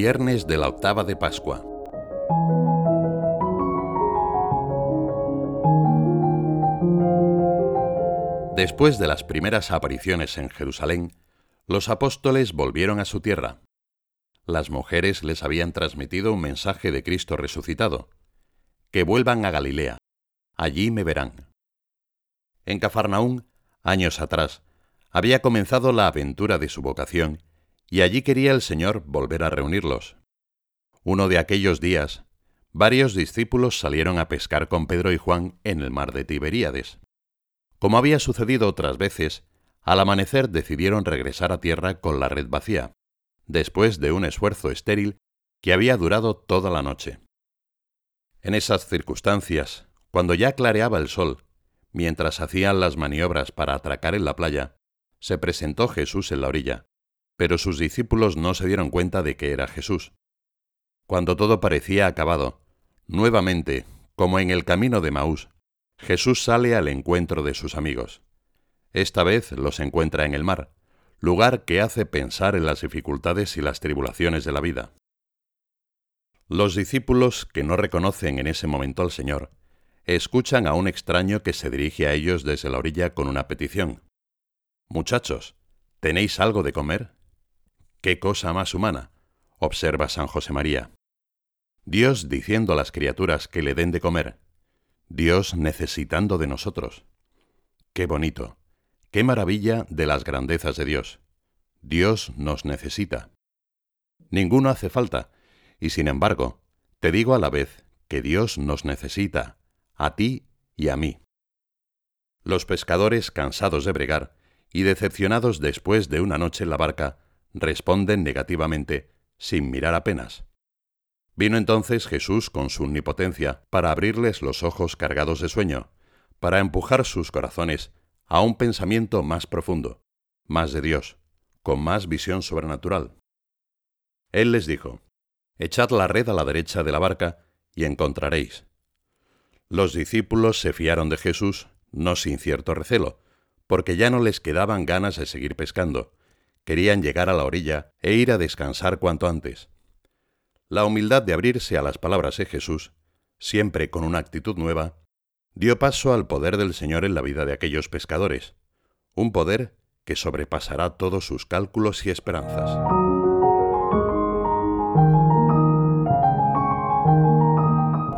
Viernes de la octava de Pascua. Después de las primeras apariciones en Jerusalén, los apóstoles volvieron a su tierra. Las mujeres les habían transmitido un mensaje de Cristo resucitado. Que vuelvan a Galilea. Allí me verán. En Cafarnaún, años atrás, había comenzado la aventura de su vocación, y allí quería el Señor volver a reunirlos. Uno de aquellos días, varios discípulos salieron a pescar con Pedro y Juan en el mar de Tiberíades. Como había sucedido otras veces, al amanecer decidieron regresar a tierra con la red vacía, después de un esfuerzo estéril que había durado toda la noche. En esas circunstancias, cuando ya clareaba el sol, mientras hacían las maniobras para atracar en la playa, se presentó Jesús en la orilla, pero sus discípulos no se dieron cuenta de que era Jesús. Cuando todo parecía acabado, nuevamente, como en el camino de Maús, Jesús sale al encuentro de sus amigos. Esta vez los encuentra en el mar, lugar que hace pensar en las dificultades y las tribulaciones de la vida. Los discípulos que no reconocen en ese momento al Señor, escuchan a un extraño que se dirige a ellos desde la orilla con una petición. Muchachos, ¿tenéis algo de comer? ¿Qué cosa más humana? observa San José María. Dios diciendo a las criaturas que le den de comer. Dios necesitando de nosotros. Qué bonito, qué maravilla de las grandezas de Dios. Dios nos necesita. Ninguno hace falta, y sin embargo, te digo a la vez que Dios nos necesita, a ti y a mí. Los pescadores, cansados de bregar y decepcionados después de una noche en la barca, responden negativamente, sin mirar apenas. Vino entonces Jesús con su omnipotencia para abrirles los ojos cargados de sueño, para empujar sus corazones a un pensamiento más profundo, más de Dios, con más visión sobrenatural. Él les dijo, Echad la red a la derecha de la barca y encontraréis. Los discípulos se fiaron de Jesús, no sin cierto recelo, porque ya no les quedaban ganas de seguir pescando, querían llegar a la orilla e ir a descansar cuanto antes. La humildad de abrirse a las palabras de Jesús, siempre con una actitud nueva, dio paso al poder del Señor en la vida de aquellos pescadores, un poder que sobrepasará todos sus cálculos y esperanzas.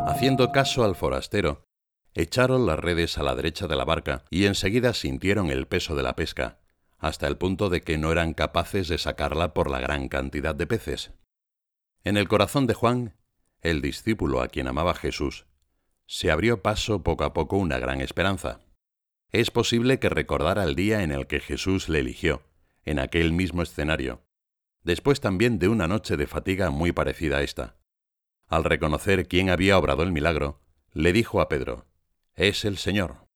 Haciendo caso al forastero, echaron las redes a la derecha de la barca y enseguida sintieron el peso de la pesca, hasta el punto de que no eran capaces de sacarla por la gran cantidad de peces. En el corazón de Juan, el discípulo a quien amaba Jesús, se abrió paso poco a poco una gran esperanza. Es posible que recordara el día en el que Jesús le eligió, en aquel mismo escenario, después también de una noche de fatiga muy parecida a esta. Al reconocer quién había obrado el milagro, le dijo a Pedro, Es el Señor.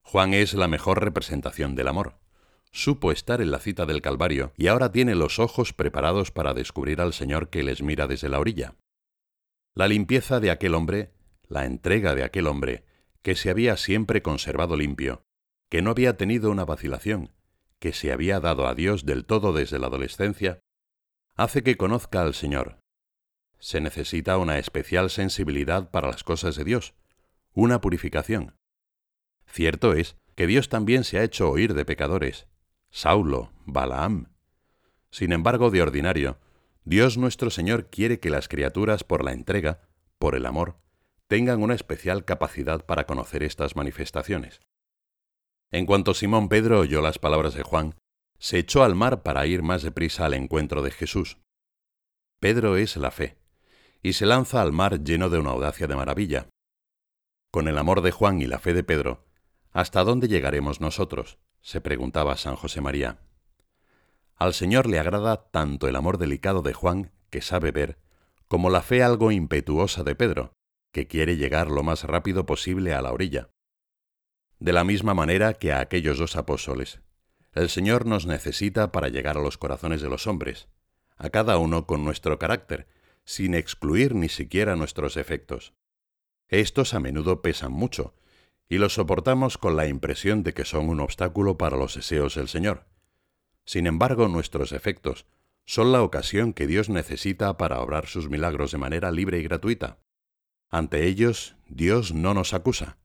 Juan es la mejor representación del amor supo estar en la cita del Calvario y ahora tiene los ojos preparados para descubrir al Señor que les mira desde la orilla. La limpieza de aquel hombre, la entrega de aquel hombre, que se había siempre conservado limpio, que no había tenido una vacilación, que se había dado a Dios del todo desde la adolescencia, hace que conozca al Señor. Se necesita una especial sensibilidad para las cosas de Dios, una purificación. Cierto es que Dios también se ha hecho oír de pecadores, Saulo, Balaam. Sin embargo, de ordinario, Dios nuestro Señor quiere que las criaturas por la entrega, por el amor, tengan una especial capacidad para conocer estas manifestaciones. En cuanto Simón Pedro oyó las palabras de Juan, se echó al mar para ir más deprisa al encuentro de Jesús. Pedro es la fe, y se lanza al mar lleno de una audacia de maravilla. Con el amor de Juan y la fe de Pedro, ¿hasta dónde llegaremos nosotros? Se preguntaba San José María. Al Señor le agrada tanto el amor delicado de Juan, que sabe ver, como la fe algo impetuosa de Pedro, que quiere llegar lo más rápido posible a la orilla. De la misma manera que a aquellos dos apóstoles, el Señor nos necesita para llegar a los corazones de los hombres, a cada uno con nuestro carácter, sin excluir ni siquiera nuestros efectos. Estos a menudo pesan mucho, y los soportamos con la impresión de que son un obstáculo para los deseos del Señor. Sin embargo, nuestros efectos son la ocasión que Dios necesita para obrar sus milagros de manera libre y gratuita. Ante ellos, Dios no nos acusa.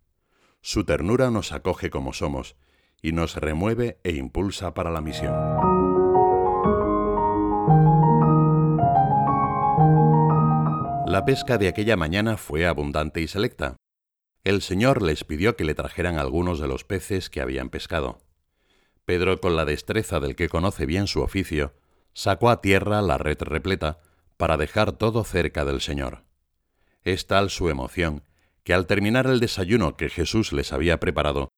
Su ternura nos acoge como somos y nos remueve e impulsa para la misión. La pesca de aquella mañana fue abundante y selecta. El Señor les pidió que le trajeran algunos de los peces que habían pescado. Pedro, con la destreza del que conoce bien su oficio, sacó a tierra la red repleta para dejar todo cerca del Señor. Es tal su emoción que al terminar el desayuno que Jesús les había preparado,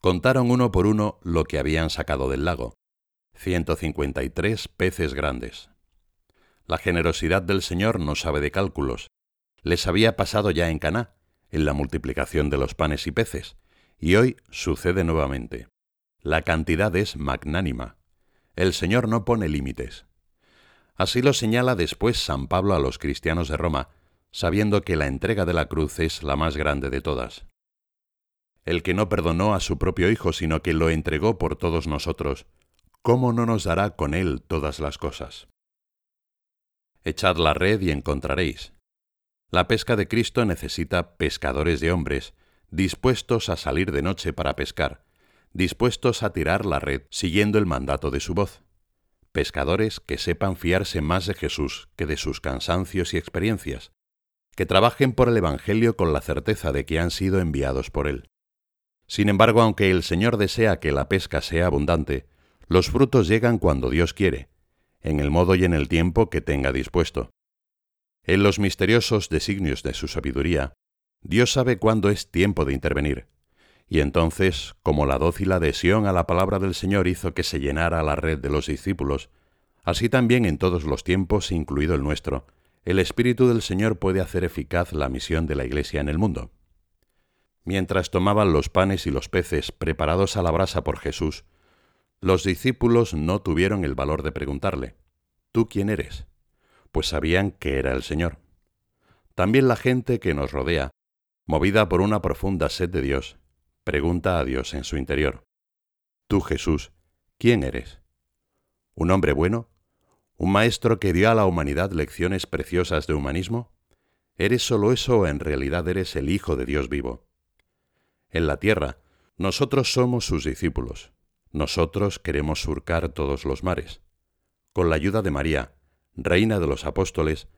contaron uno por uno lo que habían sacado del lago. 153 peces grandes. La generosidad del Señor no sabe de cálculos. Les había pasado ya en Caná, en la multiplicación de los panes y peces, y hoy sucede nuevamente. La cantidad es magnánima. El Señor no pone límites. Así lo señala después San Pablo a los cristianos de Roma, sabiendo que la entrega de la cruz es la más grande de todas. El que no perdonó a su propio Hijo, sino que lo entregó por todos nosotros, ¿cómo no nos dará con él todas las cosas? Echad la red y encontraréis. La pesca de Cristo necesita pescadores de hombres, dispuestos a salir de noche para pescar, dispuestos a tirar la red siguiendo el mandato de su voz. Pescadores que sepan fiarse más de Jesús que de sus cansancios y experiencias, que trabajen por el Evangelio con la certeza de que han sido enviados por Él. Sin embargo, aunque el Señor desea que la pesca sea abundante, los frutos llegan cuando Dios quiere, en el modo y en el tiempo que tenga dispuesto. En los misteriosos designios de su sabiduría, Dios sabe cuándo es tiempo de intervenir, y entonces, como la dócil adhesión a la palabra del Señor hizo que se llenara la red de los discípulos, así también en todos los tiempos, incluido el nuestro, el Espíritu del Señor puede hacer eficaz la misión de la Iglesia en el mundo. Mientras tomaban los panes y los peces preparados a la brasa por Jesús, los discípulos no tuvieron el valor de preguntarle, ¿Tú quién eres? Pues sabían que era el Señor. También la gente que nos rodea, movida por una profunda sed de Dios, pregunta a Dios en su interior. Tú, Jesús, ¿quién eres? ¿Un hombre bueno? ¿Un maestro que dio a la humanidad lecciones preciosas de humanismo? ¿Eres solo eso o en realidad eres el Hijo de Dios vivo? En la tierra, nosotros somos sus discípulos. Nosotros queremos surcar todos los mares. Con la ayuda de María, Reina de los Apóstoles,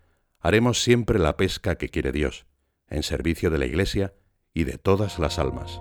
haremos siempre la pesca que quiere Dios, en servicio de la Iglesia y de todas las almas.